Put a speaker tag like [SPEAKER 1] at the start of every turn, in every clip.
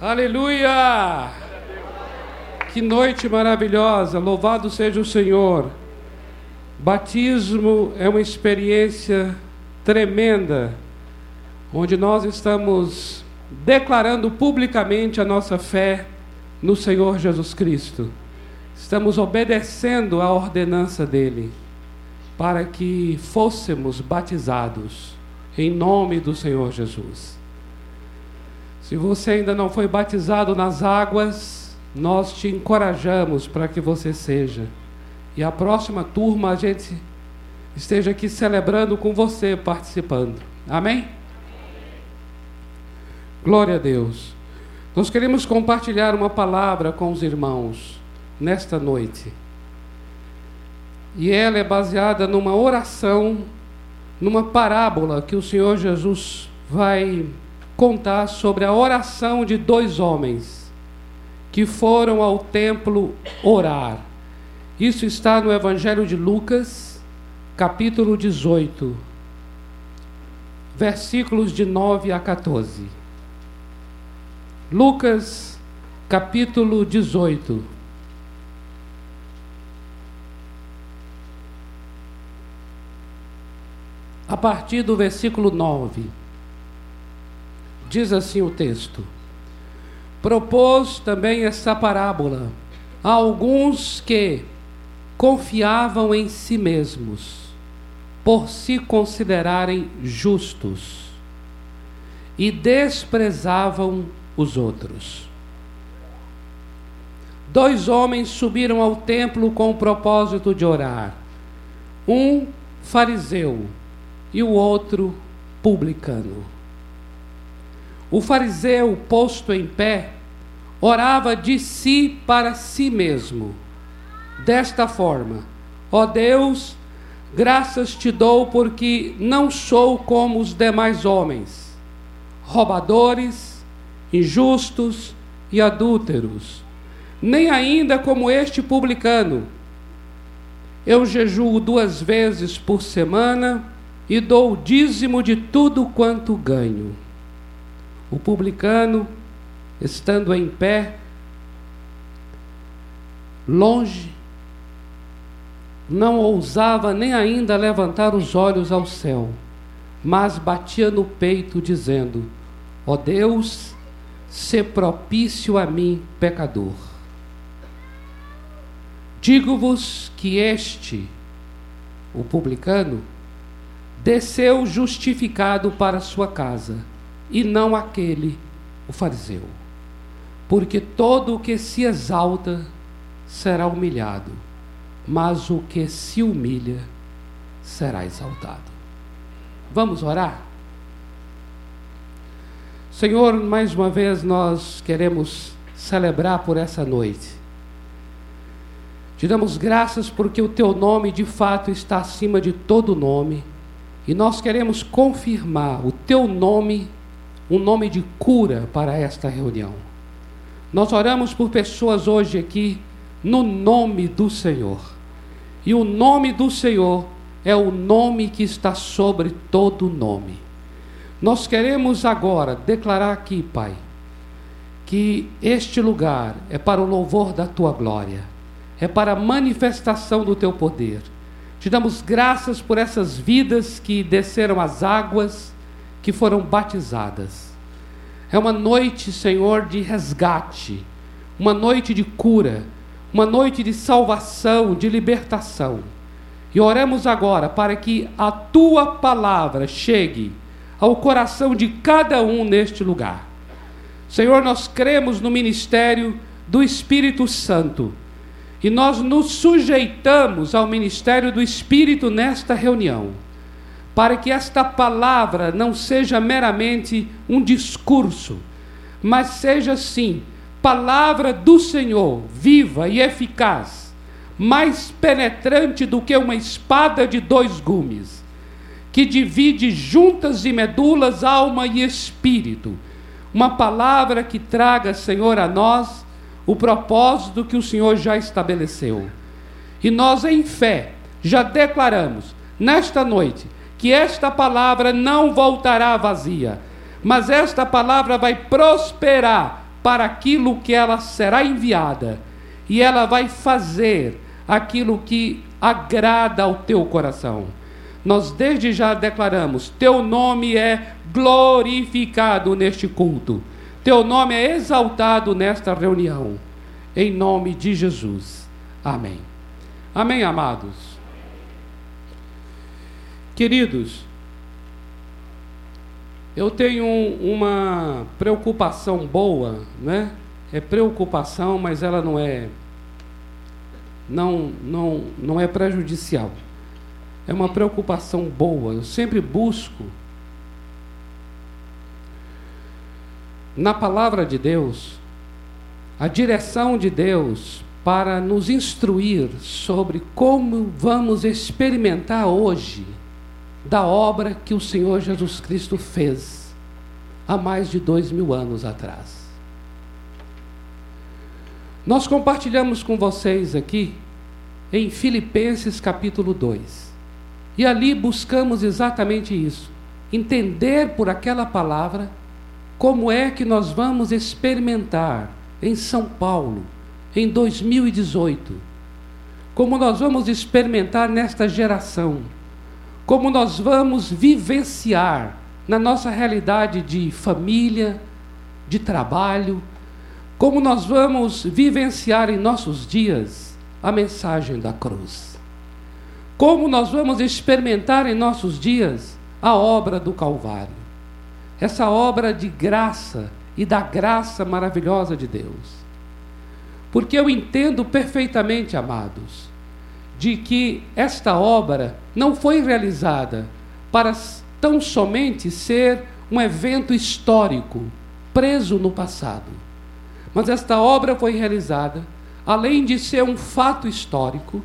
[SPEAKER 1] Aleluia! Que noite maravilhosa, louvado seja o Senhor. Batismo é uma experiência tremenda, onde nós estamos declarando publicamente a nossa fé no Senhor Jesus Cristo. Estamos obedecendo a ordenança dele para que fôssemos batizados em nome do Senhor Jesus. Se você ainda não foi batizado nas águas, nós te encorajamos para que você seja. E a próxima turma a gente esteja aqui celebrando com você, participando. Amém? Glória a Deus. Nós queremos compartilhar uma palavra com os irmãos nesta noite. E ela é baseada numa oração, numa parábola que o Senhor Jesus vai contar sobre a oração de dois homens que foram ao templo orar. Isso está no Evangelho de Lucas, capítulo 18, versículos de 9 a 14. Lucas, capítulo 18. A partir do versículo 9. Diz assim o texto: Propôs também essa parábola a alguns que confiavam em si mesmos, por se considerarem justos, e desprezavam os outros. Dois homens subiram ao templo com o propósito de orar. Um fariseu e o outro publicano. O fariseu, posto em pé, orava de si para si mesmo, desta forma: Ó Deus, graças te dou porque não sou como os demais homens, roubadores, injustos e adúlteros, nem ainda como este publicano. Eu jejuo duas vezes por semana e dou o dízimo de tudo quanto ganho. O publicano, estando em pé, longe, não ousava nem ainda levantar os olhos ao céu, mas batia no peito, dizendo: Ó oh Deus, se propício a mim, pecador. Digo-vos que este, o publicano, desceu justificado para sua casa e não aquele, o fariseu. Porque todo o que se exalta será humilhado, mas o que se humilha será exaltado. Vamos orar? Senhor, mais uma vez nós queremos celebrar por essa noite. Te damos graças porque o teu nome de fato está acima de todo nome. E nós queremos confirmar o teu nome um nome de cura para esta reunião. Nós oramos por pessoas hoje aqui no nome do Senhor. E o nome do Senhor é o nome que está sobre todo nome. Nós queremos agora declarar aqui, Pai, que este lugar é para o louvor da tua glória, é para a manifestação do teu poder. Te damos graças por essas vidas que desceram as águas que foram batizadas. É uma noite, Senhor, de resgate, uma noite de cura, uma noite de salvação, de libertação. E oramos agora para que a tua palavra chegue ao coração de cada um neste lugar. Senhor, nós cremos no ministério do Espírito Santo e nós nos sujeitamos ao ministério do Espírito nesta reunião para que esta palavra não seja meramente um discurso, mas seja sim palavra do Senhor, viva e eficaz, mais penetrante do que uma espada de dois gumes, que divide juntas e medulas, alma e espírito. Uma palavra que traga, Senhor, a nós o propósito que o Senhor já estabeleceu. E nós, em fé, já declaramos nesta noite que esta palavra não voltará vazia, mas esta palavra vai prosperar para aquilo que ela será enviada e ela vai fazer aquilo que agrada ao teu coração. Nós desde já declaramos: Teu nome é glorificado neste culto, Teu nome é exaltado nesta reunião, em nome de Jesus. Amém. Amém, amados. Queridos, eu tenho uma preocupação boa, né? É preocupação, mas ela não é não não não é prejudicial. É uma preocupação boa. Eu sempre busco na palavra de Deus a direção de Deus para nos instruir sobre como vamos experimentar hoje da obra que o Senhor Jesus Cristo fez há mais de dois mil anos atrás. Nós compartilhamos com vocês aqui em Filipenses capítulo 2. E ali buscamos exatamente isso: entender por aquela palavra como é que nós vamos experimentar em São Paulo, em 2018, como nós vamos experimentar nesta geração como nós vamos vivenciar na nossa realidade de família, de trabalho, como nós vamos vivenciar em nossos dias a mensagem da cruz. Como nós vamos experimentar em nossos dias a obra do Calvário. Essa obra de graça e da graça maravilhosa de Deus. Porque eu entendo perfeitamente, amados, de que esta obra não foi realizada para tão somente ser um evento histórico, preso no passado. Mas esta obra foi realizada, além de ser um fato histórico,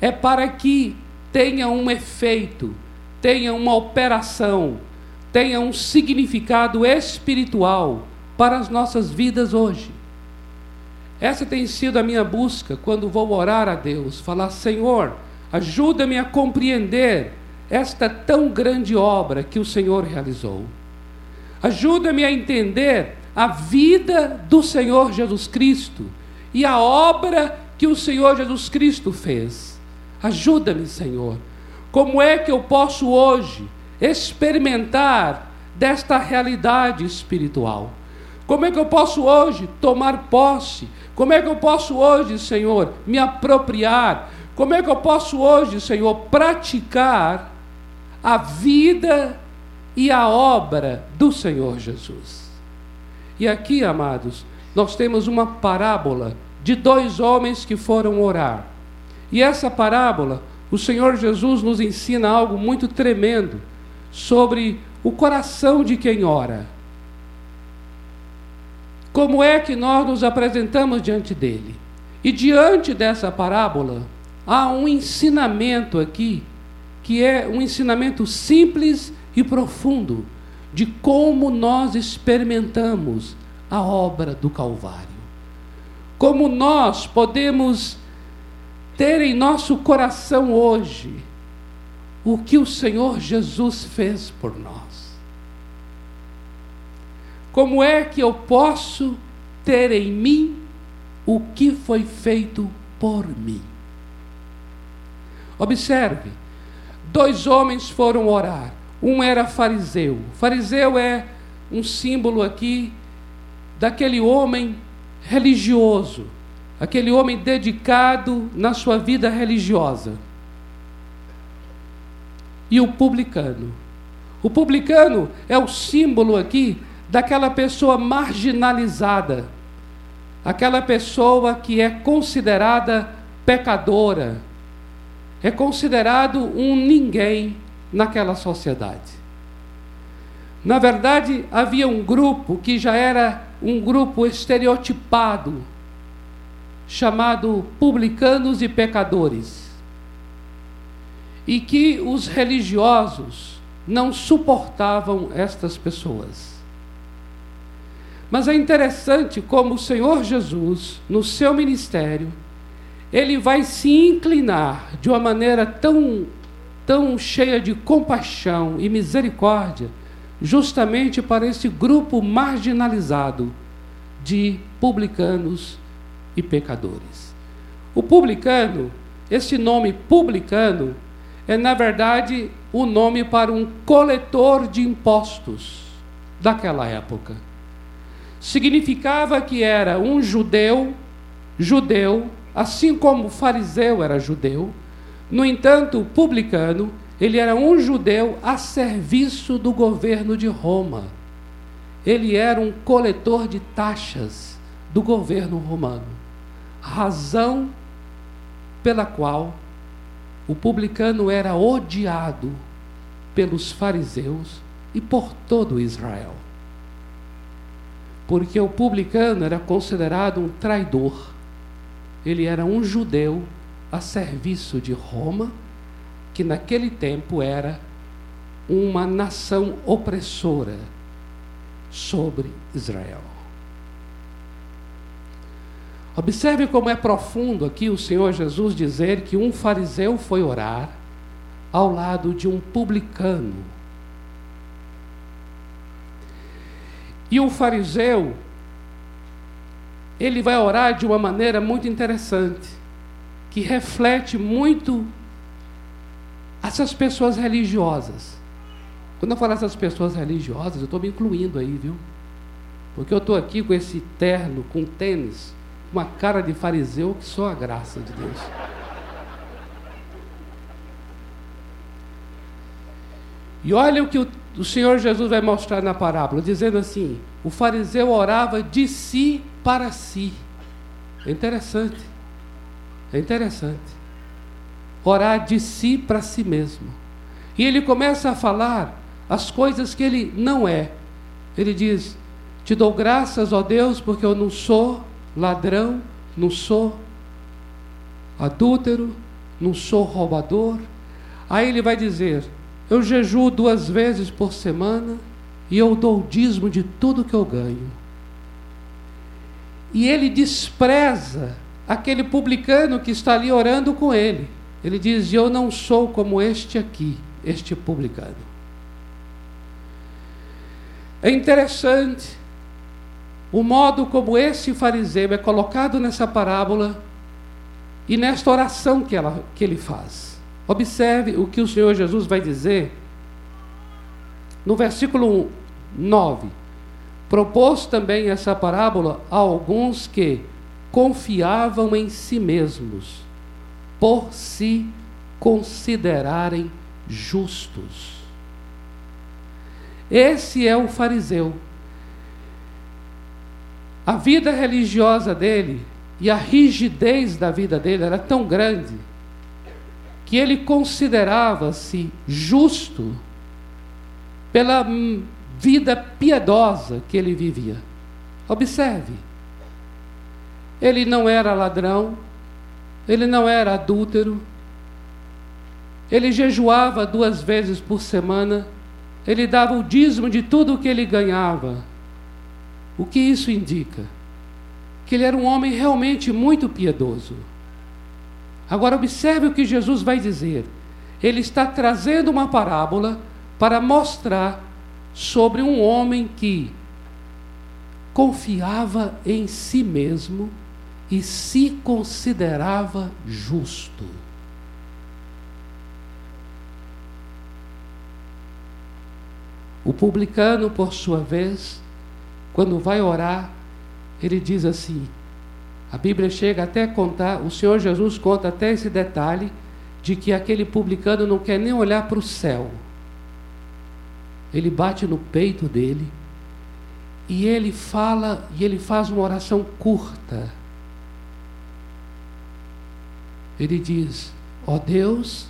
[SPEAKER 1] é para que tenha um efeito, tenha uma operação, tenha um significado espiritual para as nossas vidas hoje. Essa tem sido a minha busca quando vou orar a Deus, falar: Senhor, ajuda-me a compreender esta tão grande obra que o Senhor realizou. Ajuda-me a entender a vida do Senhor Jesus Cristo e a obra que o Senhor Jesus Cristo fez. Ajuda-me, Senhor. Como é que eu posso hoje experimentar desta realidade espiritual? Como é que eu posso hoje tomar posse como é que eu posso hoje, Senhor, me apropriar? Como é que eu posso hoje, Senhor, praticar a vida e a obra do Senhor Jesus? E aqui, amados, nós temos uma parábola de dois homens que foram orar. E essa parábola, o Senhor Jesus nos ensina algo muito tremendo sobre o coração de quem ora. Como é que nós nos apresentamos diante dele? E diante dessa parábola, há um ensinamento aqui, que é um ensinamento simples e profundo de como nós experimentamos a obra do Calvário. Como nós podemos ter em nosso coração hoje o que o Senhor Jesus fez por nós. Como é que eu posso ter em mim o que foi feito por mim? Observe, dois homens foram orar. Um era fariseu. Fariseu é um símbolo aqui daquele homem religioso, aquele homem dedicado na sua vida religiosa. E o publicano. O publicano é o símbolo aqui daquela pessoa marginalizada, aquela pessoa que é considerada pecadora, é considerado um ninguém naquela sociedade. Na verdade, havia um grupo que já era um grupo estereotipado, chamado publicanos e pecadores, e que os religiosos não suportavam estas pessoas. Mas é interessante como o Senhor Jesus, no seu ministério, ele vai se inclinar de uma maneira tão, tão cheia de compaixão e misericórdia, justamente para esse grupo marginalizado de publicanos e pecadores. O publicano, esse nome publicano, é na verdade o nome para um coletor de impostos daquela época. Significava que era um judeu, judeu, assim como o fariseu era judeu. No entanto, o publicano, ele era um judeu a serviço do governo de Roma. Ele era um coletor de taxas do governo romano. Razão pela qual o publicano era odiado pelos fariseus e por todo Israel. Porque o publicano era considerado um traidor. Ele era um judeu a serviço de Roma, que naquele tempo era uma nação opressora sobre Israel. Observe como é profundo aqui o Senhor Jesus dizer que um fariseu foi orar ao lado de um publicano. E o fariseu, ele vai orar de uma maneira muito interessante, que reflete muito essas pessoas religiosas. Quando eu falo essas pessoas religiosas, eu estou me incluindo aí, viu? Porque eu estou aqui com esse terno, com tênis, uma cara de fariseu que só a graça de Deus. E olha o que o, o Senhor Jesus vai mostrar na parábola, dizendo assim: o fariseu orava de si para si. É interessante. É interessante. Orar de si para si mesmo. E ele começa a falar as coisas que ele não é. Ele diz: Te dou graças, ó Deus, porque eu não sou ladrão, não sou adúltero, não sou roubador. Aí ele vai dizer: Eu jejuo duas vezes por semana e eu dou o dízimo de tudo que eu ganho. E ele despreza aquele publicano que está ali orando com ele. Ele diz: Eu não sou como este aqui, este publicano. É interessante o modo como esse fariseu é colocado nessa parábola e nesta oração que, ela, que ele faz. Observe o que o Senhor Jesus vai dizer no versículo 9. Propôs também essa parábola a alguns que confiavam em si mesmos, por se considerarem justos. Esse é o fariseu a vida religiosa dele e a rigidez da vida dele era tão grande que ele considerava-se justo pela vida piedosa que ele vivia. Observe, ele não era ladrão, ele não era adúltero, ele jejuava duas vezes por semana, ele dava o dízimo de tudo o que ele ganhava o que isso indica? Que ele era um homem realmente muito piedoso. Agora, observe o que Jesus vai dizer. Ele está trazendo uma parábola para mostrar sobre um homem que confiava em si mesmo e se considerava justo. O publicano, por sua vez, quando vai orar, ele diz assim: a Bíblia chega até a contar, o Senhor Jesus conta até esse detalhe de que aquele publicano não quer nem olhar para o céu. Ele bate no peito dele e ele fala e ele faz uma oração curta. Ele diz: Ó oh Deus,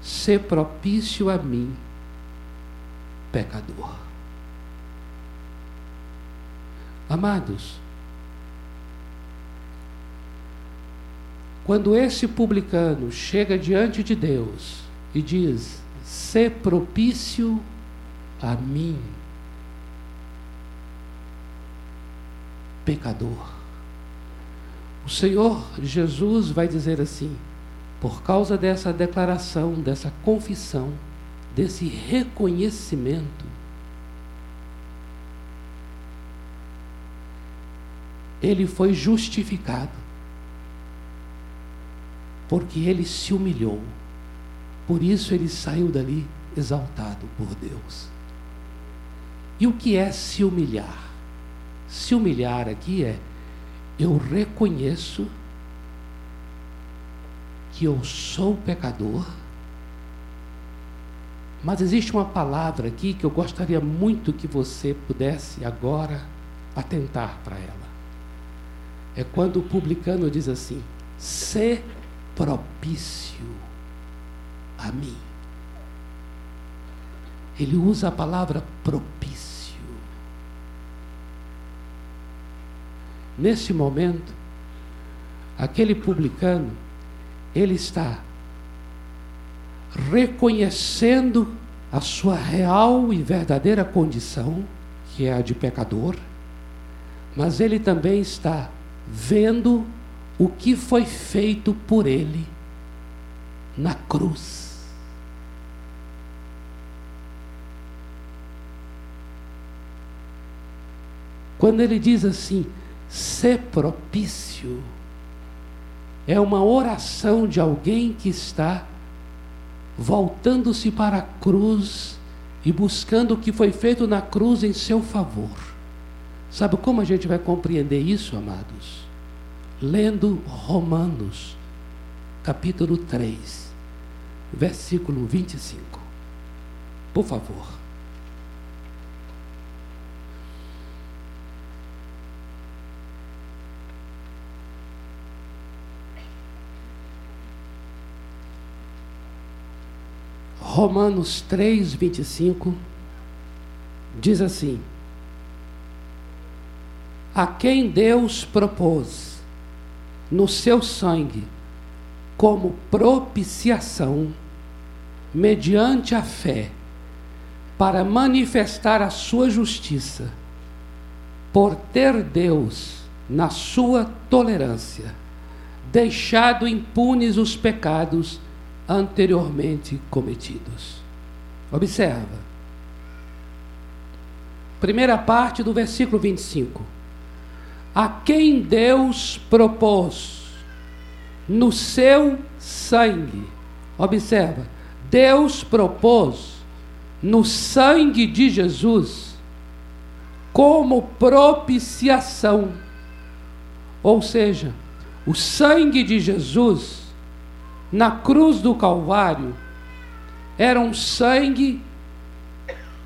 [SPEAKER 1] se propício a mim, pecador. Amados, quando esse publicano chega diante de Deus e diz: "Se propício a mim, pecador". O Senhor Jesus vai dizer assim: por causa dessa declaração, dessa confissão, desse reconhecimento, ele foi justificado. Porque ele se humilhou. Por isso ele saiu dali exaltado por Deus. E o que é se humilhar? Se humilhar aqui é eu reconheço que eu sou pecador, mas existe uma palavra aqui que eu gostaria muito que você pudesse agora atentar para ela. É quando o publicano diz assim: "Se propício a mim". Ele usa a palavra propício. Nesse momento, aquele publicano, ele está reconhecendo a sua real e verdadeira condição, que é a de pecador, mas ele também está vendo o que foi feito por ele na cruz. Quando ele diz assim, ser propício, é uma oração de alguém que está voltando-se para a cruz e buscando o que foi feito na cruz em seu favor. Sabe como a gente vai compreender isso, amados? Lendo Romanos, capítulo 3, versículo 25. Por favor. Romanos 3, 25 diz assim: A quem Deus propôs no seu sangue como propiciação, mediante a fé, para manifestar a sua justiça, por ter Deus, na sua tolerância, deixado impunes os pecados anteriormente cometidos. Observa. Primeira parte do versículo 25. A quem Deus propôs no seu sangue. Observa. Deus propôs no sangue de Jesus como propiciação. Ou seja, o sangue de Jesus na cruz do Calvário era um sangue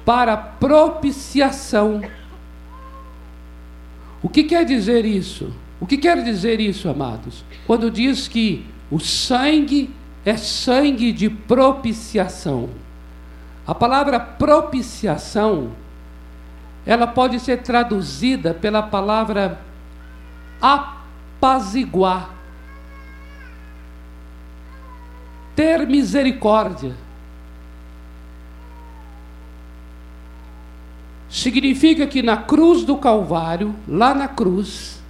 [SPEAKER 1] para propiciação. O que quer dizer isso? O que quer dizer isso, amados? Quando diz que o sangue é sangue de propiciação. A palavra propiciação, ela pode ser traduzida pela palavra apaziguar. ter misericórdia. Significa que na cruz do Calvário, lá na cruz,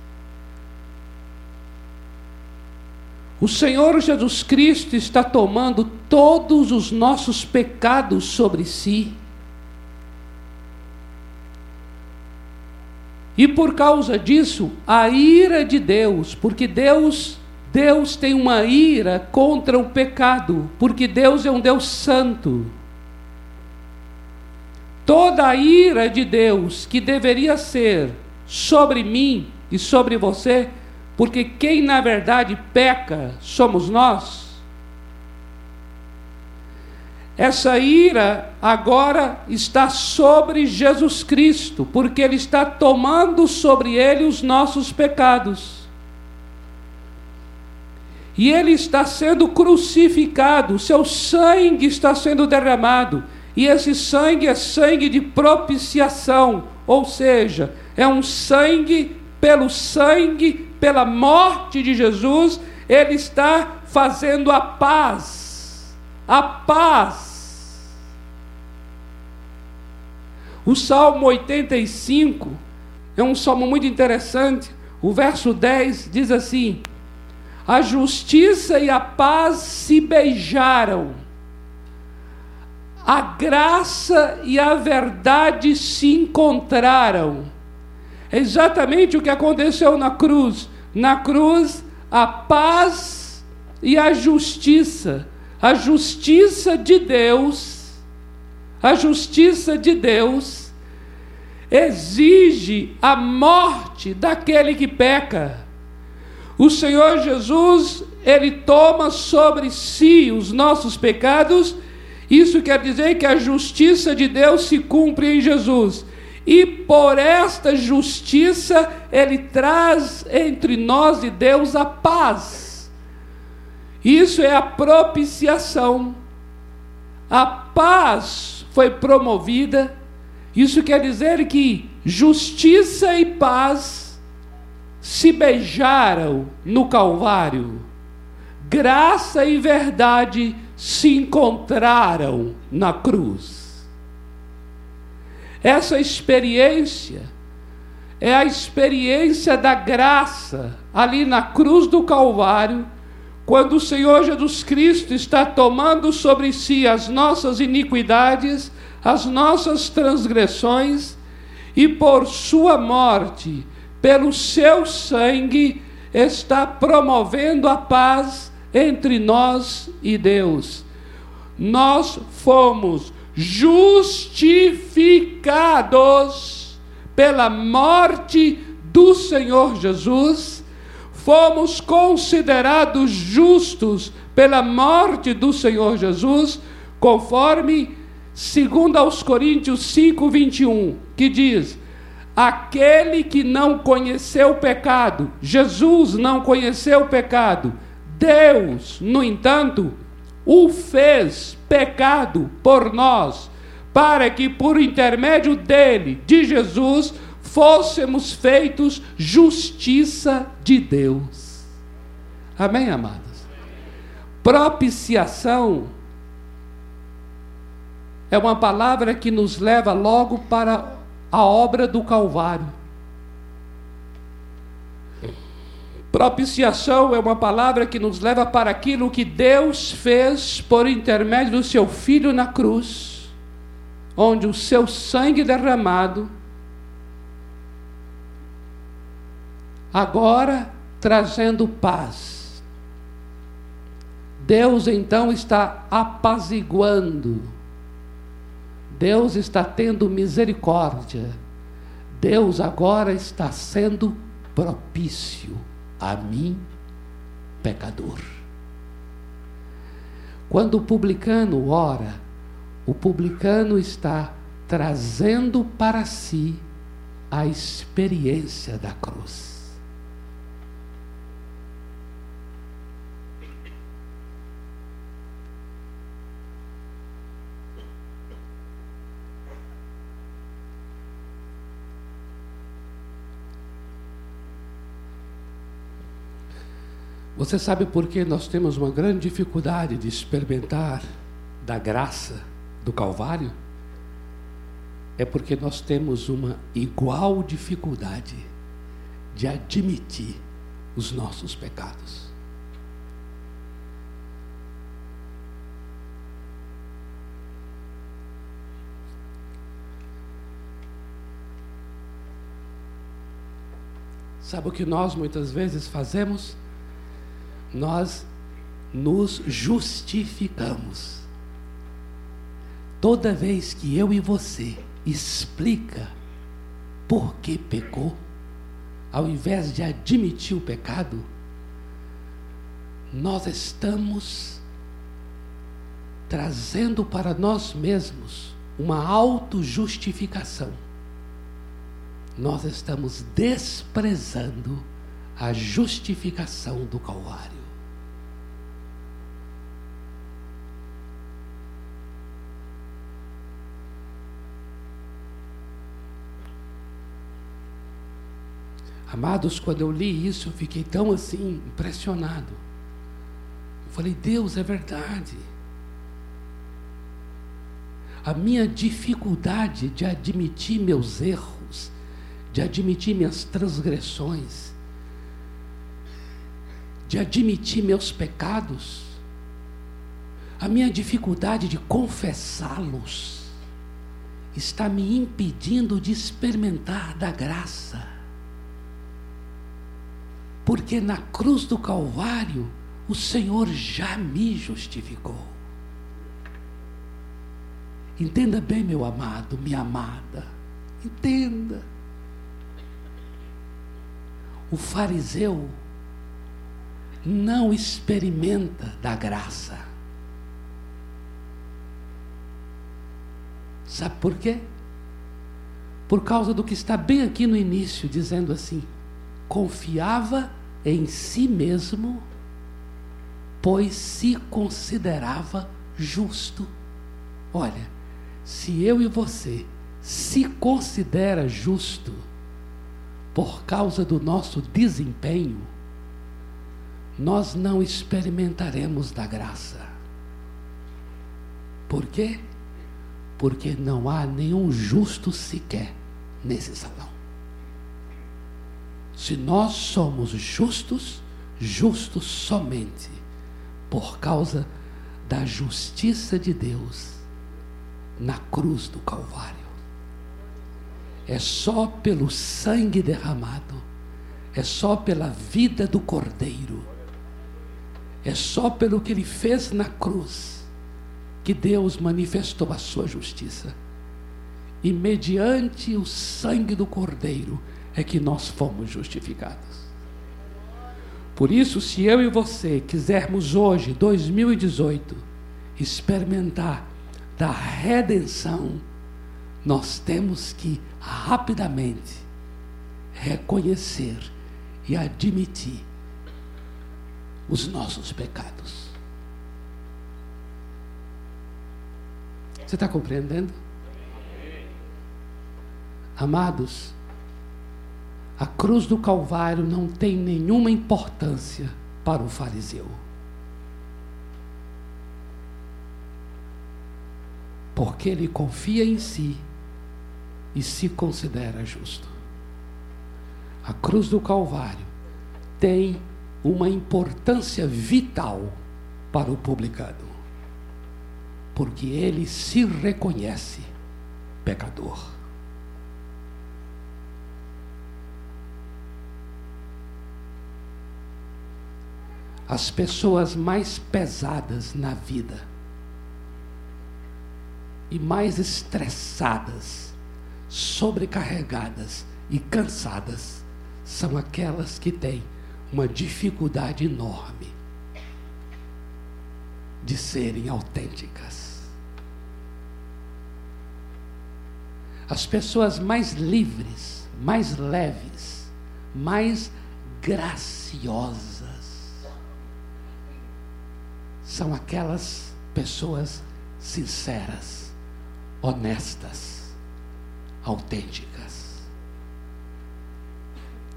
[SPEAKER 1] o Senhor Jesus Cristo está tomando todos os nossos pecados sobre si. E por causa disso, a ira de Deus, porque Deus Deus tem uma ira contra o pecado, porque Deus é um Deus santo. Toda a ira de Deus que deveria ser sobre mim e sobre você, porque quem na verdade peca somos nós. Essa ira agora está sobre Jesus Cristo, porque Ele está tomando sobre Ele os nossos pecados. E ele está sendo crucificado, seu sangue está sendo derramado. E esse sangue é sangue de propiciação, ou seja, é um sangue pelo sangue, pela morte de Jesus, ele está fazendo a paz. A paz. O Salmo 85 é um salmo muito interessante. O verso 10 diz assim: a justiça e a paz se beijaram, a graça e a verdade se encontraram. É exatamente o que aconteceu na cruz. Na cruz, a paz e a justiça. A justiça de Deus, a justiça de Deus exige a morte daquele que peca. O Senhor Jesus, ele toma sobre si os nossos pecados. Isso quer dizer que a justiça de Deus se cumpre em Jesus. E por esta justiça, ele traz entre nós e Deus a paz. Isso é a propiciação. A paz foi promovida. Isso quer dizer que justiça e paz se beijaram no Calvário. Graça e verdade se encontraram na cruz. Essa experiência é a experiência da graça ali na cruz do Calvário, quando o Senhor Jesus Cristo está tomando sobre si as nossas iniquidades, as nossas transgressões, e por sua morte, pelo seu sangue, está promovendo a paz entre nós e Deus. Nós fomos justificados pela morte do Senhor Jesus, fomos considerados justos pela morte do Senhor Jesus, conforme segundo aos Coríntios 5, 21, que diz: aquele que não conheceu o pecado, Jesus não conheceu o pecado, Deus, no entanto, o fez pecado por nós, para que por intermédio dele, de Jesus, fôssemos feitos justiça de Deus. Amém, amados? Propiciação é uma palavra que nos leva logo para a obra do Calvário. Propiciação é uma palavra que nos leva para aquilo que Deus fez por intermédio do seu Filho na cruz, onde o seu sangue derramado, agora trazendo paz. Deus então está apaziguando, Deus está tendo misericórdia, Deus agora está sendo propício a mim, pecador. Quando o publicano ora, o publicano está trazendo para si a experiência da cruz. Você sabe por que nós temos uma grande dificuldade de experimentar da graça do Calvário? É porque nós temos uma igual dificuldade de admitir os nossos pecados. Sabe o que nós muitas vezes fazemos? Nós nos justificamos. Toda vez que eu e você explica por que pecou, ao invés de admitir o pecado, nós estamos trazendo para nós mesmos uma autojustificação. Nós estamos desprezando a justificação do Calvário. Amados, quando eu li isso, eu fiquei tão assim, impressionado. Eu falei, Deus, é verdade. A minha dificuldade de admitir meus erros, de admitir minhas transgressões, de admitir meus pecados, a minha dificuldade de confessá-los, está me impedindo de experimentar da graça Porque na cruz do Calvário o Senhor já me justificou. Entenda bem, meu amado, minha amada. Entenda. O fariseu não experimenta da graça. Sabe por quê? Por causa do que está bem aqui no início, dizendo assim: confiava em si mesmo, pois se considerava justo. Olha, se eu e você se considera justo por causa do nosso desempenho, nós não experimentaremos da graça. Por quê? Porque não há nenhum justo sequer nesse salão. Se nós somos justos, justos somente por causa da justiça de Deus na cruz do Calvário. É só pelo sangue derramado, é só pela vida do Cordeiro, é só pelo que ele fez na cruz que Deus manifestou a sua justiça. E mediante o sangue do Cordeiro é que nós fomos justificados. Por isso, se eu e você quisermos hoje, 2018, experimentar da redenção, nós temos que rapidamente reconhecer e admitir os nossos pecados. Você está compreendendo? Amados, a cruz do Calvário não tem nenhuma importância para o fariseu. porque ele confia em si e se considera justo. A cruz do Calvário tem uma importância vital para o publicano, porque ele se reconhece pecador. As pessoas mais pesadas na vida e mais estressadas, sobrecarregadas e cansadas são aquelas que têm uma dificuldade enorme de serem autênticas. As pessoas mais livres, mais leves, mais graciosas são aquelas pessoas sinceras honestas, autênticas.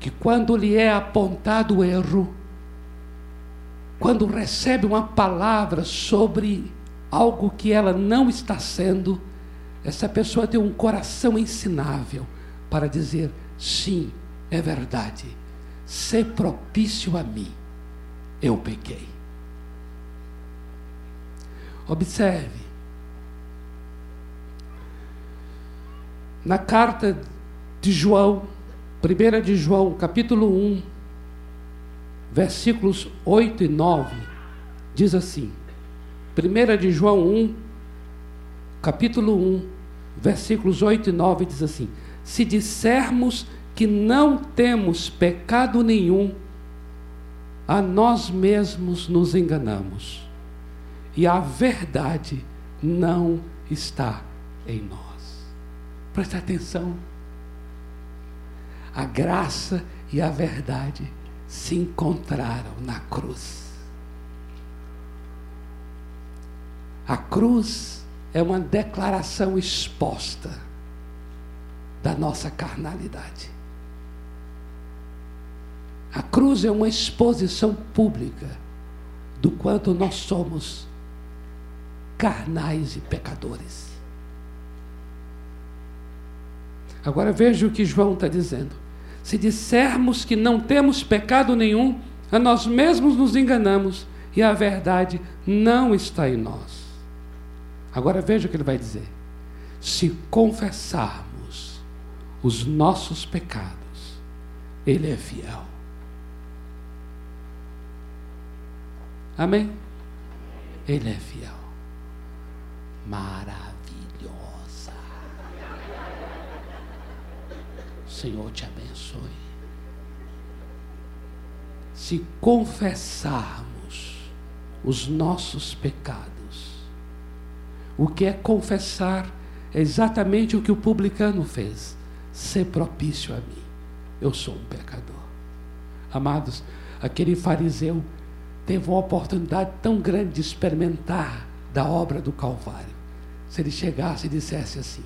[SPEAKER 1] Que quando lhe é apontado o erro, quando recebe uma palavra sobre algo que ela não está sendo, essa pessoa tem um coração ensinável para dizer: sim, é verdade, ser propício a mim, eu pequei. Observe, na carta de João, 1 de João, capítulo 1, versículos 8 e 9, diz assim: 1 de João 1, capítulo 1, versículos 8 e 9 diz assim: Se dissermos que não temos pecado nenhum, a nós mesmos nos enganamos, e a verdade não está em nós. Presta atenção. A graça e a verdade se encontraram na cruz. A cruz é uma declaração exposta da nossa carnalidade. A cruz é uma exposição pública do quanto nós somos carnais e pecadores. Agora veja o que João está dizendo. Se dissermos que não temos pecado nenhum, a nós mesmos nos enganamos e a verdade não está em nós. Agora veja o que ele vai dizer. Se confessarmos os nossos pecados, ele é fiel. Amém? Ele é fiel. Maravilha. Senhor te abençoe. Se confessarmos os nossos pecados, o que é confessar é exatamente o que o publicano fez: ser propício a mim. Eu sou um pecador. Amados, aquele fariseu teve uma oportunidade tão grande de experimentar da obra do Calvário. Se ele chegasse e dissesse assim: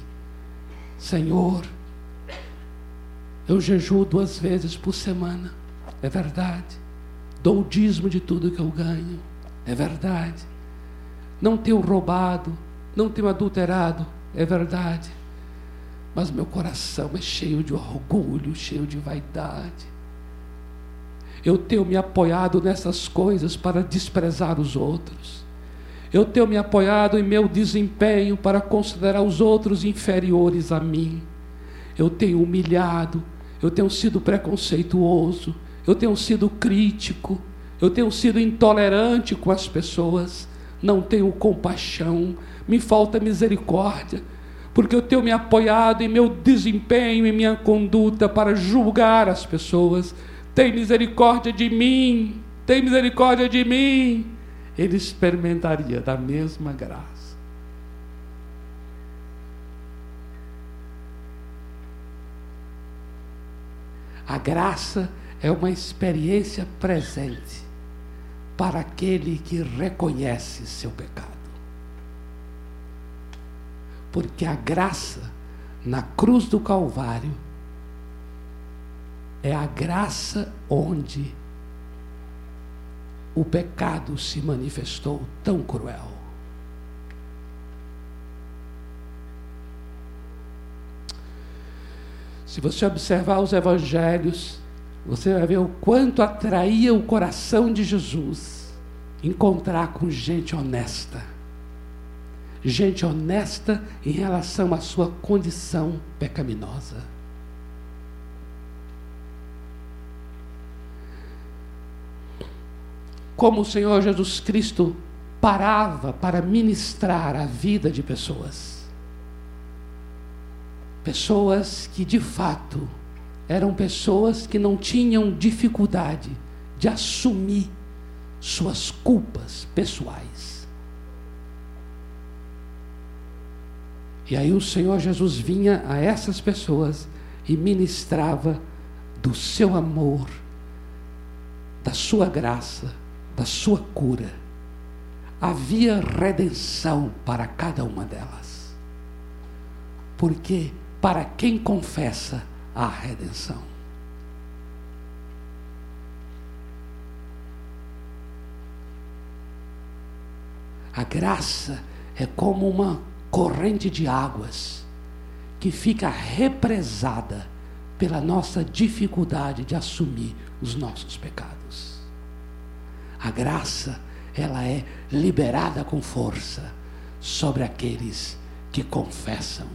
[SPEAKER 1] Senhor, eu jejuo duas vezes por semana, é verdade. Dou o dízimo de tudo que eu ganho, é verdade. Não tenho roubado, não tenho adulterado, é verdade. Mas meu coração é cheio de orgulho, cheio de vaidade. Eu tenho me apoiado nessas coisas para desprezar os outros. Eu tenho me apoiado em meu desempenho para considerar os outros inferiores a mim. Eu tenho humilhado, eu tenho sido preconceituoso, eu tenho sido crítico, eu tenho sido intolerante com as pessoas, não tenho compaixão, me falta misericórdia, porque eu tenho me apoiado em meu desempenho, em minha conduta para julgar as pessoas. Tem misericórdia de mim, tem misericórdia de mim. Ele experimentaria da mesma graça. A graça é uma experiência presente para aquele que reconhece seu pecado. Porque a graça na cruz do Calvário é a graça onde o pecado se manifestou tão cruel. Se você observar os evangelhos, você vai ver o quanto atraía o coração de Jesus encontrar com gente honesta. Gente honesta em relação à sua condição pecaminosa. Como o Senhor Jesus Cristo parava para ministrar a vida de pessoas pessoas que de fato eram pessoas que não tinham dificuldade de assumir suas culpas pessoais. E aí o Senhor Jesus vinha a essas pessoas e ministrava do seu amor, da sua graça, da sua cura. Havia redenção para cada uma delas. Porque para quem confessa a redenção. A graça é como uma corrente de águas que fica represada pela nossa dificuldade de assumir os nossos pecados. A graça, ela é liberada com força sobre aqueles que confessam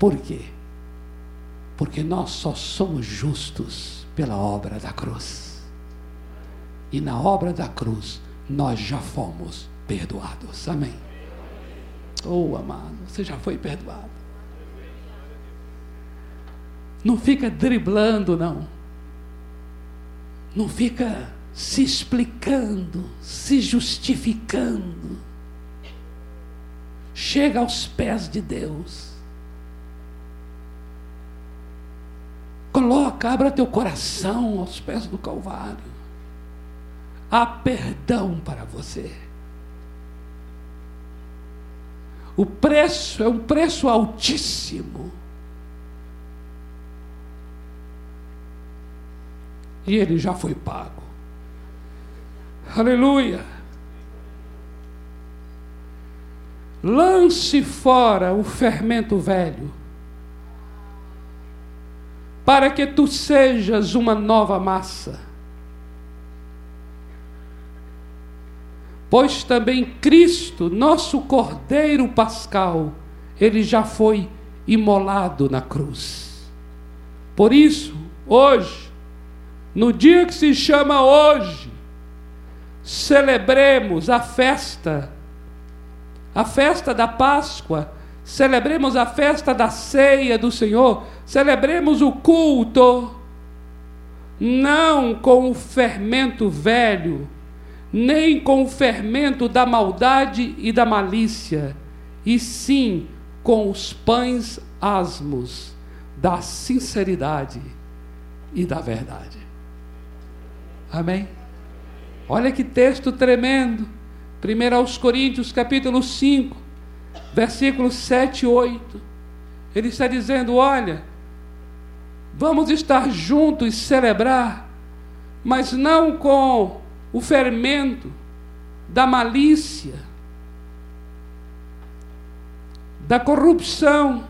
[SPEAKER 1] Por quê? Porque nós só somos justos pela obra da cruz. E na obra da cruz nós já fomos perdoados. Amém. Oh, amado, você já foi perdoado. Não fica driblando, não. Não fica se explicando, se justificando. Chega aos pés de Deus Coloca, abra teu coração aos pés do Calvário. Há perdão para você. O preço é um preço altíssimo. E ele já foi pago. Aleluia. Lance fora o fermento velho para que tu sejas uma nova massa. Pois também Cristo, nosso Cordeiro Pascal, ele já foi imolado na cruz. Por isso, hoje, no dia que se chama hoje, celebremos a festa, a festa da Páscoa, celebremos a festa da ceia do Senhor, celebremos o culto, não com o fermento velho, nem com o fermento da maldade e da malícia, e sim com os pães asmos da sinceridade e da verdade. Amém? Olha que texto tremendo. 1 aos Coríntios, capítulo 5, versículos 7 e 8. Ele está dizendo: Olha, vamos estar juntos e celebrar, mas não com o fermento da malícia, da corrupção,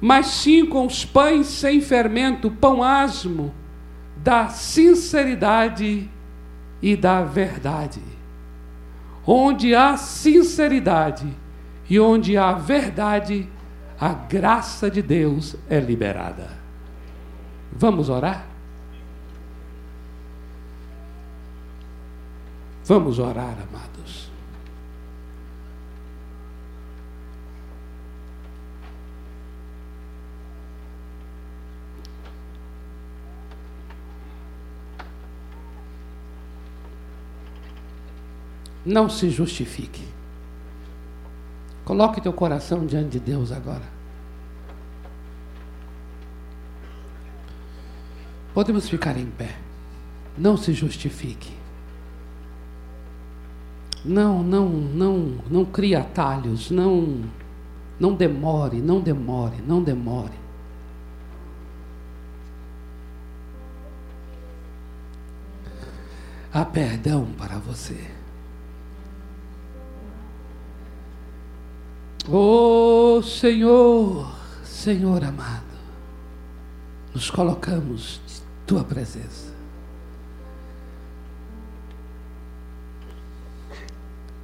[SPEAKER 1] mas sim com os pães sem fermento, pão asmo, da sinceridade e da verdade. Onde há sinceridade e onde há verdade, a graça de Deus é liberada. Vamos orar? Vamos orar, amados. Não se justifique. Coloque teu coração diante de Deus agora. Podemos ficar em pé. Não se justifique. Não, não, não, não crie atalhos, não, não demore, não demore, não demore. Há perdão para você. Oh Senhor, Senhor amado, nos colocamos tua presença.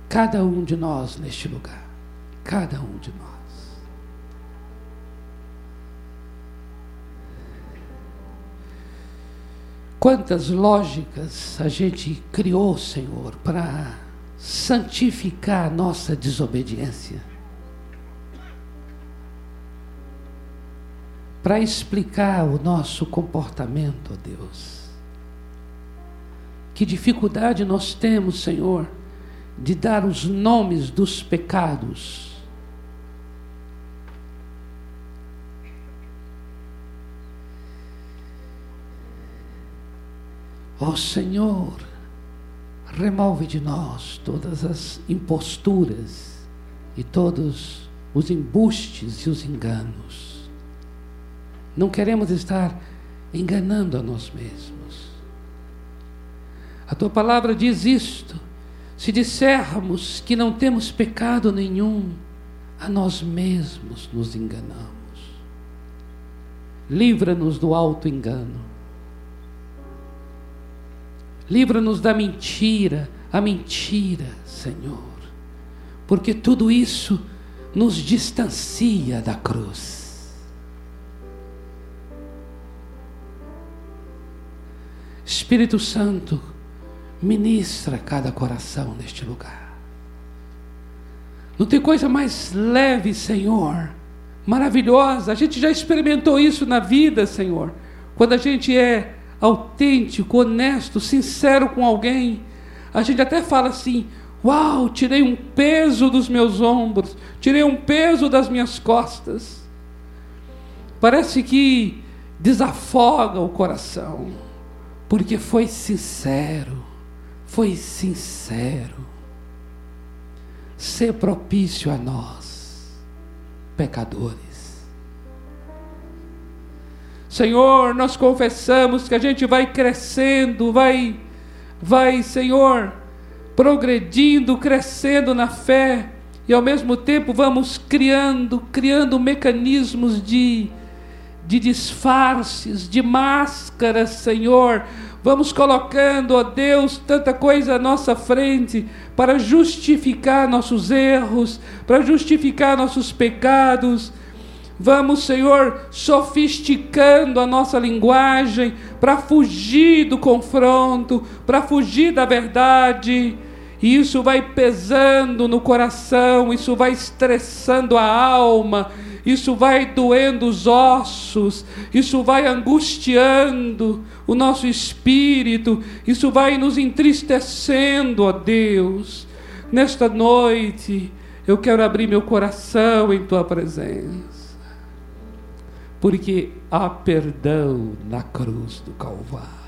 [SPEAKER 1] Cada um de nós neste lugar. Cada um de nós. Quantas lógicas a gente criou, Senhor, para santificar a nossa desobediência. Para explicar o nosso comportamento, ó Deus. Que dificuldade nós temos, Senhor de dar os nomes dos pecados. Ó Senhor, remove de nós todas as imposturas e todos os embustes e os enganos. Não queremos estar enganando a nós mesmos. A tua palavra diz isto se dissermos que não temos pecado nenhum, a nós mesmos nos enganamos. Livra-nos do alto engano. Livra-nos da mentira, a mentira, Senhor. Porque tudo isso nos distancia da cruz. Espírito Santo, Ministra cada coração neste lugar. Não tem coisa mais leve, Senhor, maravilhosa. A gente já experimentou isso na vida, Senhor. Quando a gente é autêntico, honesto, sincero com alguém, a gente até fala assim: Uau, tirei um peso dos meus ombros, tirei um peso das minhas costas. Parece que desafoga o coração, porque foi sincero foi sincero, ser propício a nós, pecadores. Senhor, nós confessamos que a gente vai crescendo, vai, vai, Senhor, progredindo, crescendo na fé, e ao mesmo tempo vamos criando, criando mecanismos de, de disfarces, de máscaras, Senhor, Vamos colocando, ó Deus, tanta coisa à nossa frente para justificar nossos erros, para justificar nossos pecados. Vamos, Senhor, sofisticando a nossa linguagem para fugir do confronto, para fugir da verdade. E isso vai pesando no coração, isso vai estressando a alma, isso vai doendo os ossos, isso vai angustiando o nosso espírito, isso vai nos entristecendo, ó Deus. Nesta noite, eu quero abrir meu coração em tua presença, porque há perdão na cruz do Calvário.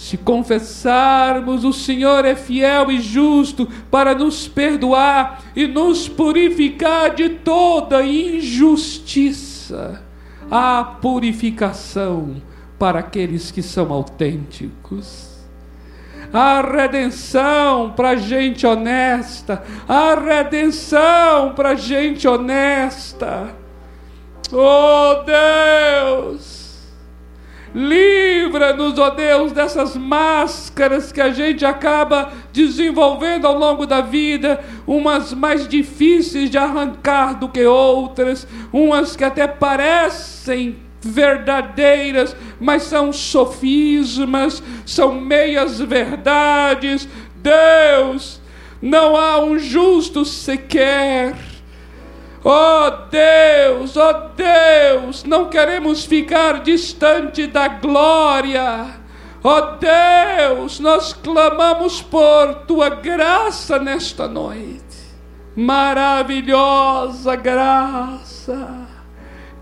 [SPEAKER 1] Se confessarmos, o Senhor é fiel e justo para nos perdoar e nos purificar de toda injustiça. Há purificação para aqueles que são autênticos. Há redenção para gente honesta. Há redenção para gente honesta. Oh Deus! Livra-nos, ó Deus, dessas máscaras que a gente acaba desenvolvendo ao longo da vida, umas mais difíceis de arrancar do que outras, umas que até parecem verdadeiras, mas são sofismas, são meias verdades. Deus, não há um justo sequer Oh Deus, oh Deus, não queremos ficar distante da glória. Oh Deus, nós clamamos por tua graça nesta noite. Maravilhosa graça.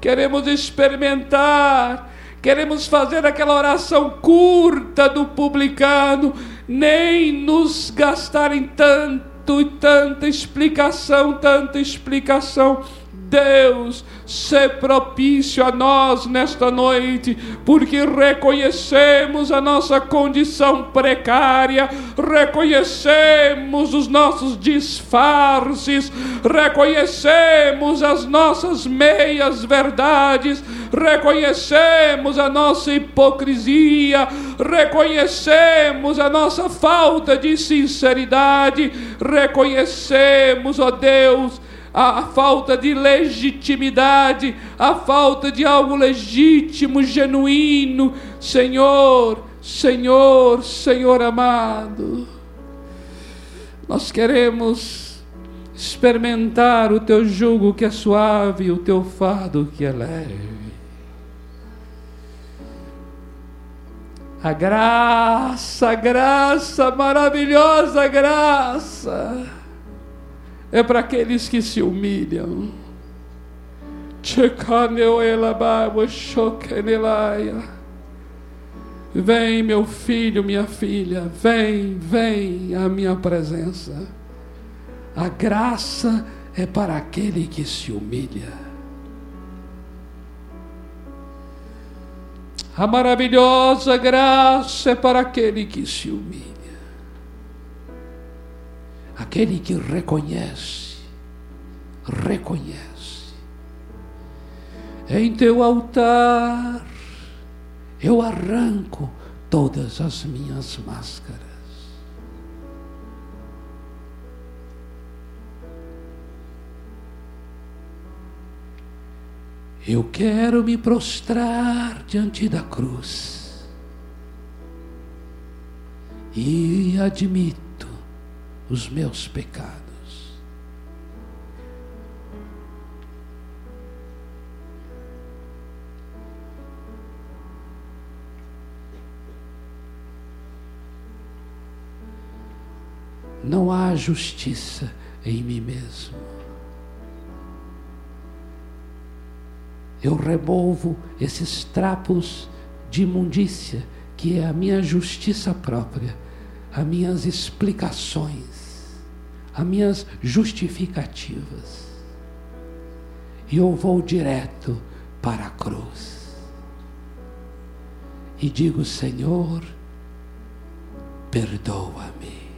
[SPEAKER 1] Queremos experimentar, queremos fazer aquela oração curta do publicano, nem nos gastar em tanto tanta explicação, tanta explicação. Deus, se propício a nós nesta noite, porque reconhecemos a nossa condição precária, reconhecemos os nossos disfarces, reconhecemos as nossas meias verdades, reconhecemos a nossa hipocrisia, reconhecemos a nossa falta de sinceridade, reconhecemos, ó Deus, a, falta de legitimidade, a falta de algo legítimo, genuíno. Senhor, Senhor, Senhor amado, nós queremos experimentar o teu jugo que é suave, o teu fardo que é leve. A graça, a graça, maravilhosa graça é para aqueles que se humilham. Vem, meu filho, minha filha, vem, vem à minha presença. A graça é para aquele que se humilha. A maravilhosa graça é para aquele que se humilha aquele que reconhece, reconhece. Em teu altar eu arranco todas as minhas máscaras. Eu quero me prostrar diante da cruz e admito os meus pecados. Não há justiça em mim mesmo. Eu removo esses trapos de imundícia, que é a minha justiça própria, as minhas explicações as minhas justificativas. E eu vou direto para a cruz. E digo, Senhor, perdoa-me.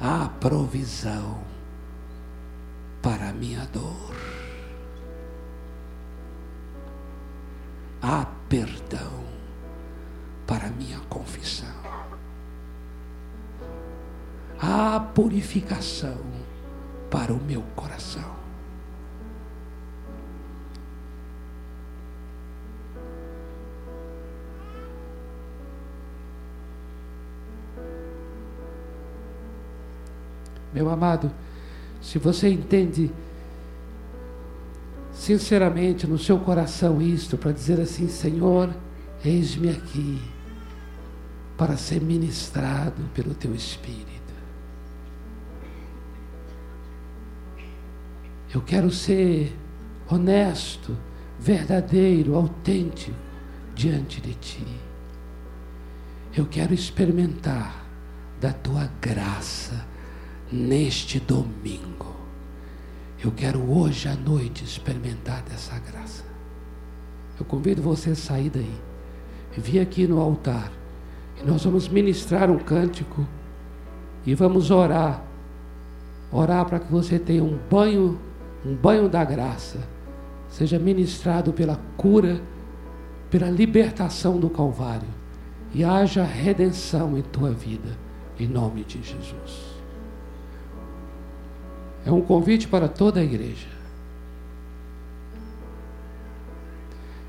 [SPEAKER 1] Há provisão para a minha dor. Há perdão para a minha confissão a purificação para o meu coração. Meu amado, se você entende sinceramente no seu coração isto, para dizer assim: Senhor, eis-me aqui para ser ministrado pelo teu Espírito. Eu quero ser honesto, verdadeiro, autêntico diante de ti. Eu quero experimentar da tua graça neste domingo. Eu quero hoje à noite experimentar dessa graça. Eu convido você a sair daí. Vir aqui no altar. E nós vamos ministrar um cântico. E vamos orar. Orar para que você tenha um banho, um banho da graça. Seja ministrado pela cura, pela libertação do Calvário. E haja redenção em tua vida. Em nome de Jesus. É um convite para toda a igreja.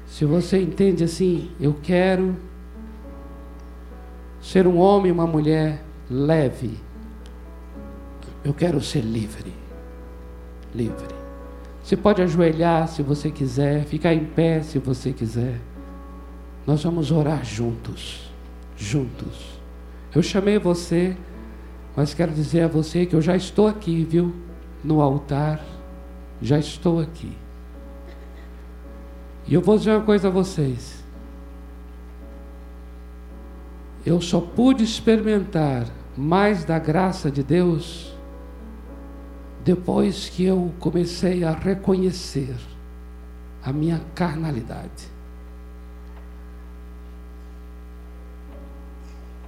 [SPEAKER 1] Se você entende assim, eu quero ser um homem, uma mulher leve. Eu quero ser livre. Livre. Você pode ajoelhar se você quiser, ficar em pé se você quiser. Nós vamos orar juntos. Juntos. Eu chamei você, mas quero dizer a você que eu já estou aqui, viu? no altar, já estou aqui. E eu vou dizer uma coisa a vocês. Eu só pude experimentar mais da graça de Deus depois que eu comecei a reconhecer a minha carnalidade.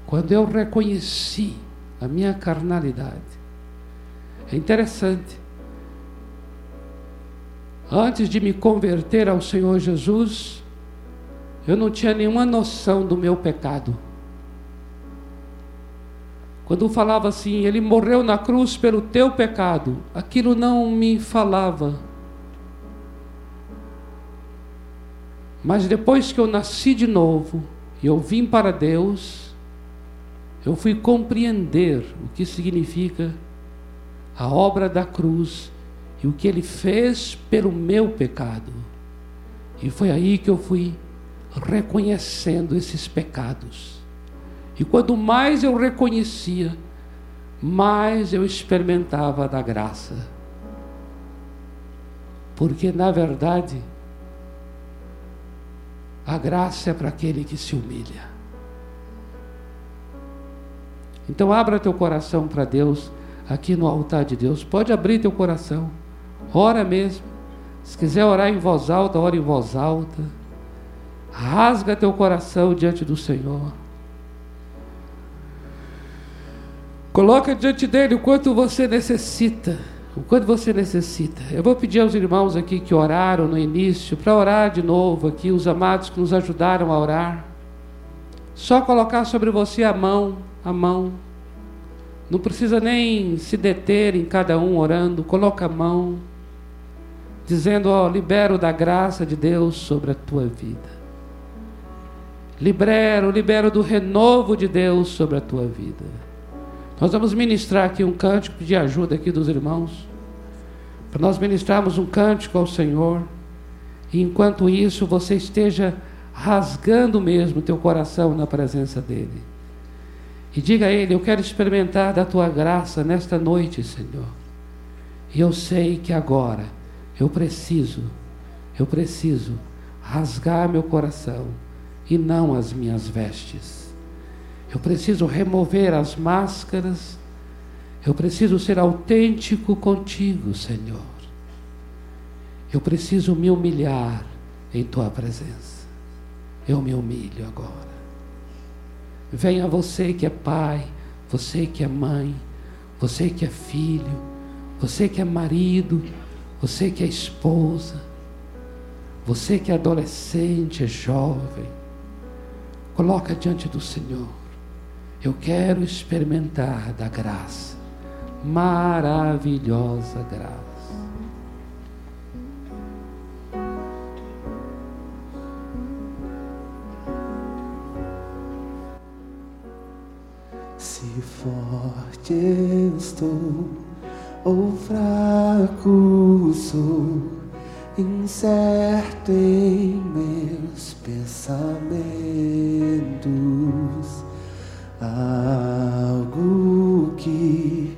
[SPEAKER 1] Quando eu reconheci a minha carnalidade, é interessante. Antes de me converter ao Senhor Jesus, eu não tinha nenhuma noção do meu pecado. Quando falava assim, Ele morreu na cruz pelo teu pecado, aquilo não me falava. Mas depois que eu nasci de novo e eu vim para Deus, eu fui compreender o que significa a obra da cruz e o que ele fez pelo meu pecado. E foi aí que eu fui reconhecendo esses pecados. E quanto mais eu reconhecia, mais eu experimentava da graça. Porque, na verdade, a graça é para aquele que se humilha. Então, abra teu coração para Deus aqui no altar de Deus. Pode abrir teu coração. Ora mesmo. Se quiser orar em voz alta, ora em voz alta. Rasga teu coração diante do Senhor. Coloca diante dele o quanto você necessita. O quanto você necessita. Eu vou pedir aos irmãos aqui que oraram no início, para orar de novo aqui, os amados que nos ajudaram a orar. Só colocar sobre você a mão, a mão. Não precisa nem se deter em cada um orando, coloca a mão, dizendo: Ó, libero da graça de Deus sobre a tua vida. Libero, libero do renovo de Deus sobre a tua vida. Nós vamos ministrar aqui um cântico de ajuda aqui dos irmãos, para nós ministrarmos um cântico ao Senhor. E enquanto isso, você esteja rasgando mesmo teu coração na presença dEle. E diga a Ele: Eu quero experimentar da tua graça nesta noite, Senhor. E eu sei que agora eu preciso, eu preciso rasgar meu coração e não as minhas vestes. Eu preciso remover as máscaras. Eu preciso ser autêntico contigo, Senhor. Eu preciso me humilhar em tua presença. Eu me humilho agora. Venha você que é pai, você que é mãe, você que é filho, você que é marido, você que é esposa, você que é adolescente, é jovem. Coloca diante do Senhor. Eu quero experimentar da graça, maravilhosa graça.
[SPEAKER 2] Se forte estou ou fraco sou, incerto em meus pensamentos algo que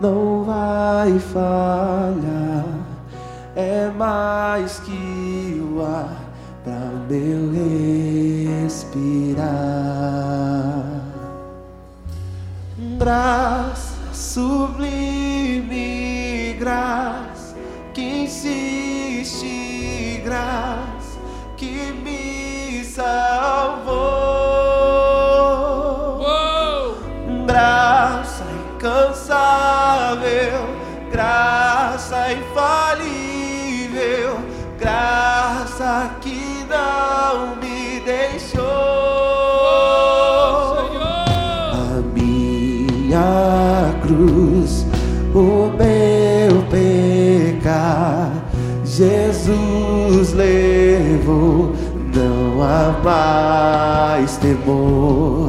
[SPEAKER 2] não vai falhar. É mais que o ar para meu respirar. Graça sublime, graça que insiste, graça que me salvou. infalível, graça infalível, graça que não me deixou. Oh, A minha cruz, o meu pecar, Jesus levou, não há mais temor.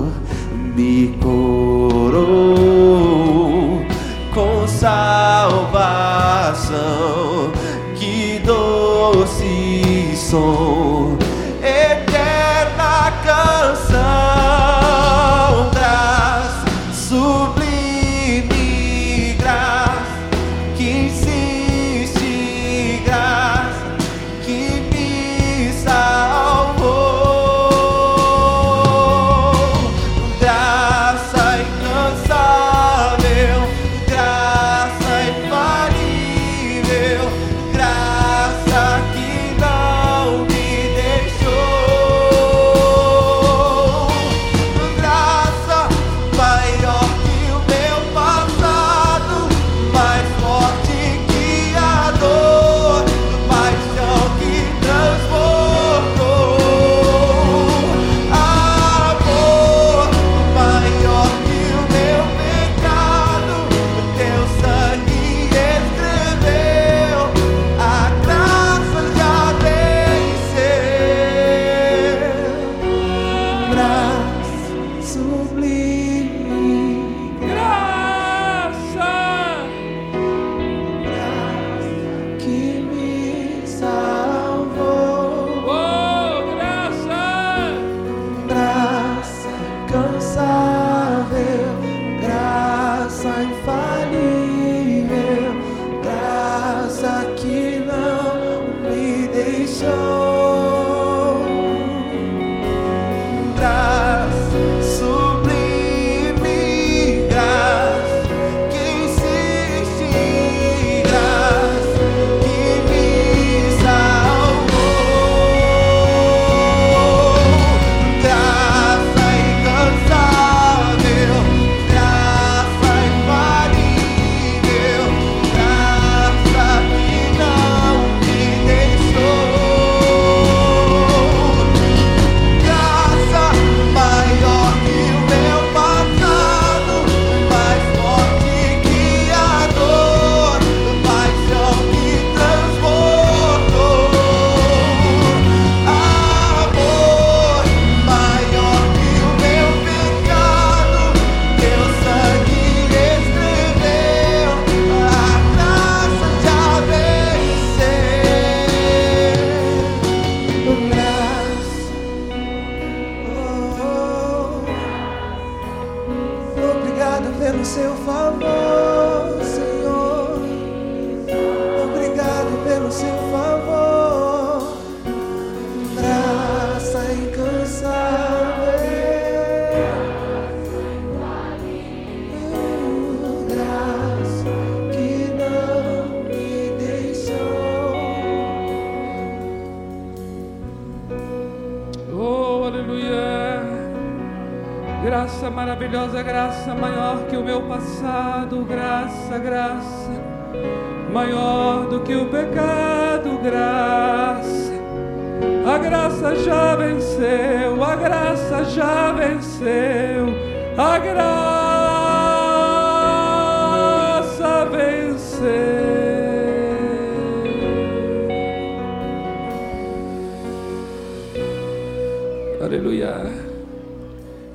[SPEAKER 1] sol.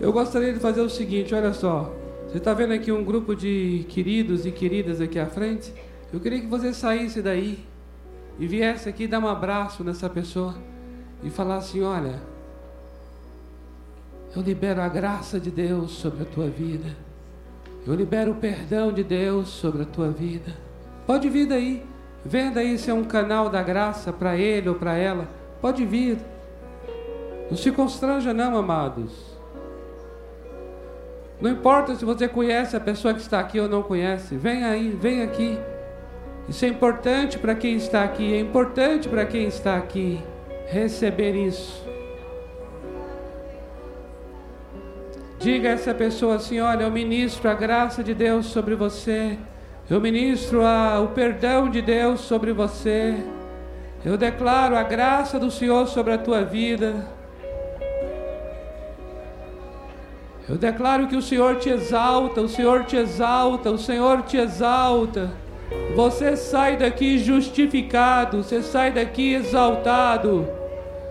[SPEAKER 1] Eu gostaria de fazer o seguinte, olha só. Você está vendo aqui um grupo de queridos e queridas aqui à frente? Eu queria que você saísse daí e viesse aqui dar um abraço nessa pessoa e falasse assim, olha, eu libero a graça de Deus sobre a tua vida. Eu libero o perdão de Deus sobre a tua vida. Pode vir daí. Venda aí se é um canal da graça para ele ou para ela. Pode vir. Não se constranja, não, amados. Não importa se você conhece a pessoa que está aqui ou não conhece. Vem aí, vem aqui. Isso é importante para quem está aqui. É importante para quem está aqui receber isso. Diga a essa pessoa assim: olha, eu ministro a graça de Deus sobre você. Eu ministro a, o perdão de Deus sobre você. Eu declaro a graça do Senhor sobre a tua vida. Eu declaro que o Senhor te exalta, o Senhor te exalta, o Senhor te exalta. Você sai daqui justificado, você sai daqui exaltado.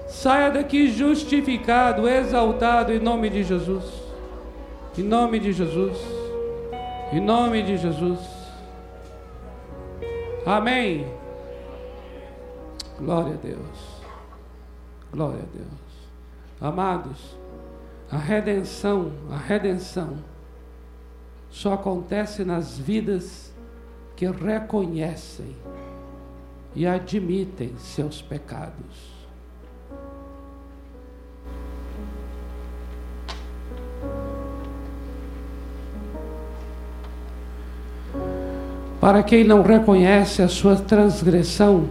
[SPEAKER 1] Saia daqui justificado, exaltado em nome de Jesus. Em nome de Jesus. Em nome de Jesus. Amém. Glória a Deus. Glória a Deus. Amados, a redenção, a redenção só acontece nas vidas que reconhecem e admitem seus pecados. Para quem não reconhece a sua transgressão,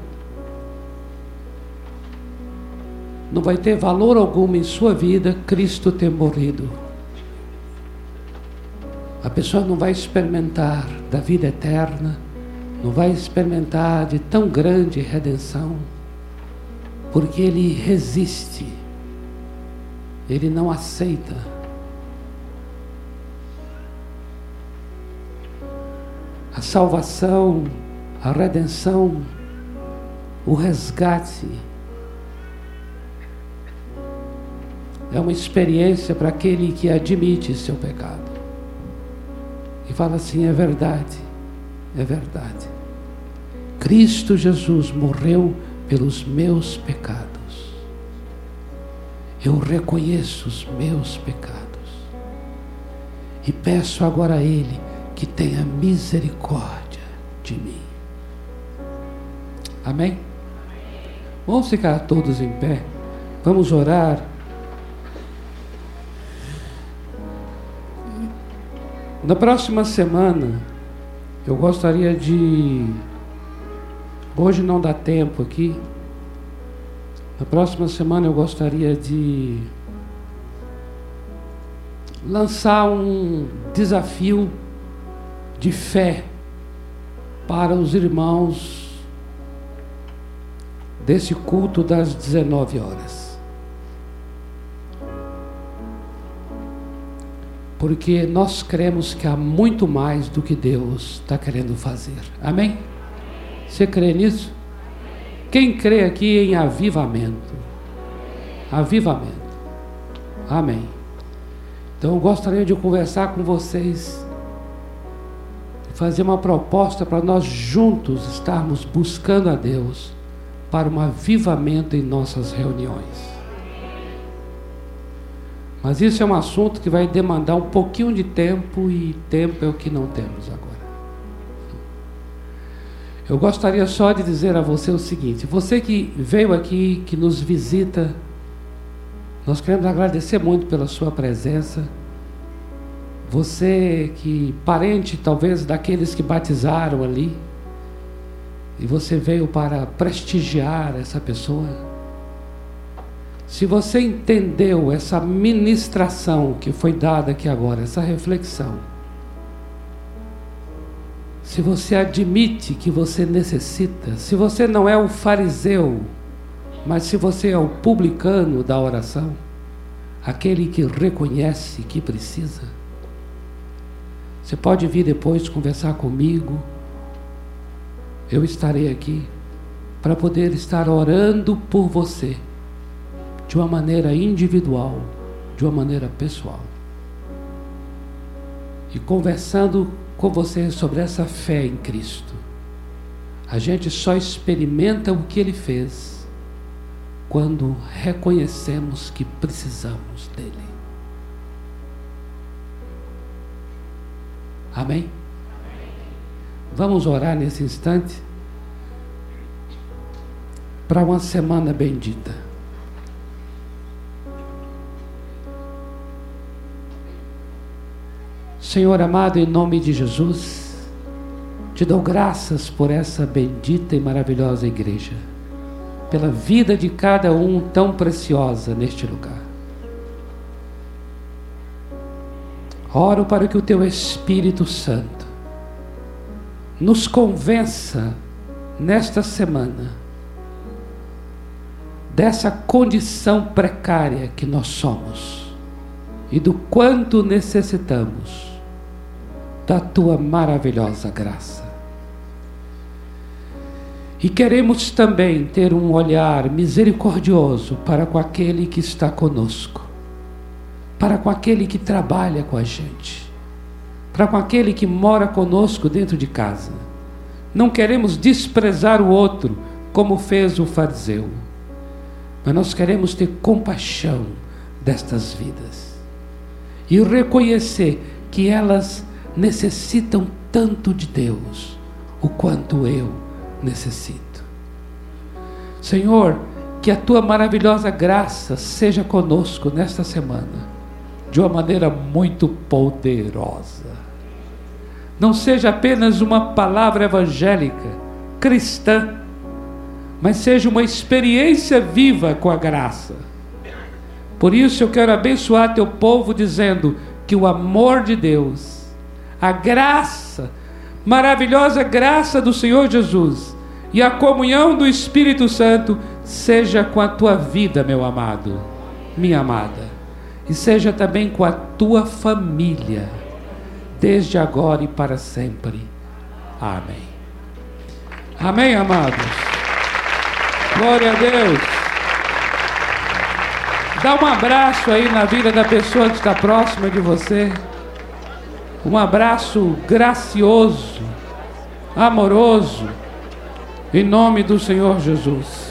[SPEAKER 1] não vai ter valor algum em sua vida Cristo ter morrido. A pessoa não vai experimentar da vida eterna, não vai experimentar de tão grande redenção, porque ele resiste, ele não aceita. A salvação, a redenção, o resgate, é uma experiência para aquele que admite seu pecado e fala assim: é verdade, é verdade. Cristo Jesus morreu pelos meus pecados. Eu reconheço os meus pecados e peço agora a Ele que tenha misericórdia de mim. Amém? Vamos ficar todos em pé. Vamos orar. Na próxima semana, eu gostaria de. Hoje não dá tempo aqui. Na próxima semana eu gostaria de lançar um desafio de fé para os irmãos desse culto das 19 horas. Porque nós cremos que há muito mais do que Deus está querendo fazer. Amém? Você crê nisso? Quem crê aqui em avivamento? Avivamento. Amém. Então eu gostaria de conversar com vocês, fazer uma proposta para nós juntos estarmos buscando a Deus para um avivamento em nossas reuniões. Mas isso é um assunto que vai demandar um pouquinho de tempo e tempo é o que não temos agora. Eu gostaria só de dizer a você o seguinte: você que veio aqui, que nos visita, nós queremos agradecer muito pela sua presença. Você que parente talvez daqueles que batizaram ali, e você veio para prestigiar essa pessoa. Se você entendeu essa ministração que foi dada aqui agora, essa reflexão, se você admite que você necessita, se você não é o fariseu, mas se você é o publicano da oração, aquele que reconhece que precisa, você pode vir depois conversar comigo. Eu estarei aqui para poder estar orando por você de uma maneira individual de uma maneira pessoal. E conversando com você sobre essa fé em Cristo, a gente só experimenta o que Ele fez quando reconhecemos que precisamos dele. Amém? Vamos orar nesse instante para uma semana bendita. Senhor amado, em nome de Jesus, te dou graças por essa bendita e maravilhosa igreja, pela vida de cada um tão preciosa neste lugar. Oro para que o teu Espírito Santo nos convença nesta semana dessa condição precária que nós somos e do quanto necessitamos da tua maravilhosa graça. E queremos também ter um olhar misericordioso para com aquele que está conosco, para com aquele que trabalha com a gente, para com aquele que mora conosco dentro de casa. Não queremos desprezar o outro, como fez o fariseu, mas nós queremos ter compaixão destas vidas e reconhecer que elas necessitam tanto de Deus, o quanto eu necessito. Senhor, que a tua maravilhosa graça seja conosco nesta semana, de uma maneira muito poderosa. Não seja apenas uma palavra evangélica, cristã, mas seja uma experiência viva com a graça. Por isso eu quero abençoar teu povo dizendo que o amor de Deus a graça, maravilhosa graça do Senhor Jesus e a comunhão do Espírito Santo seja com a tua vida, meu amado, minha amada, e seja também com a tua família, desde agora e para sempre. Amém. Amém, amados. Glória a Deus. Dá um abraço aí na vida da pessoa que está próxima de você. Um abraço gracioso, amoroso, em nome do Senhor Jesus.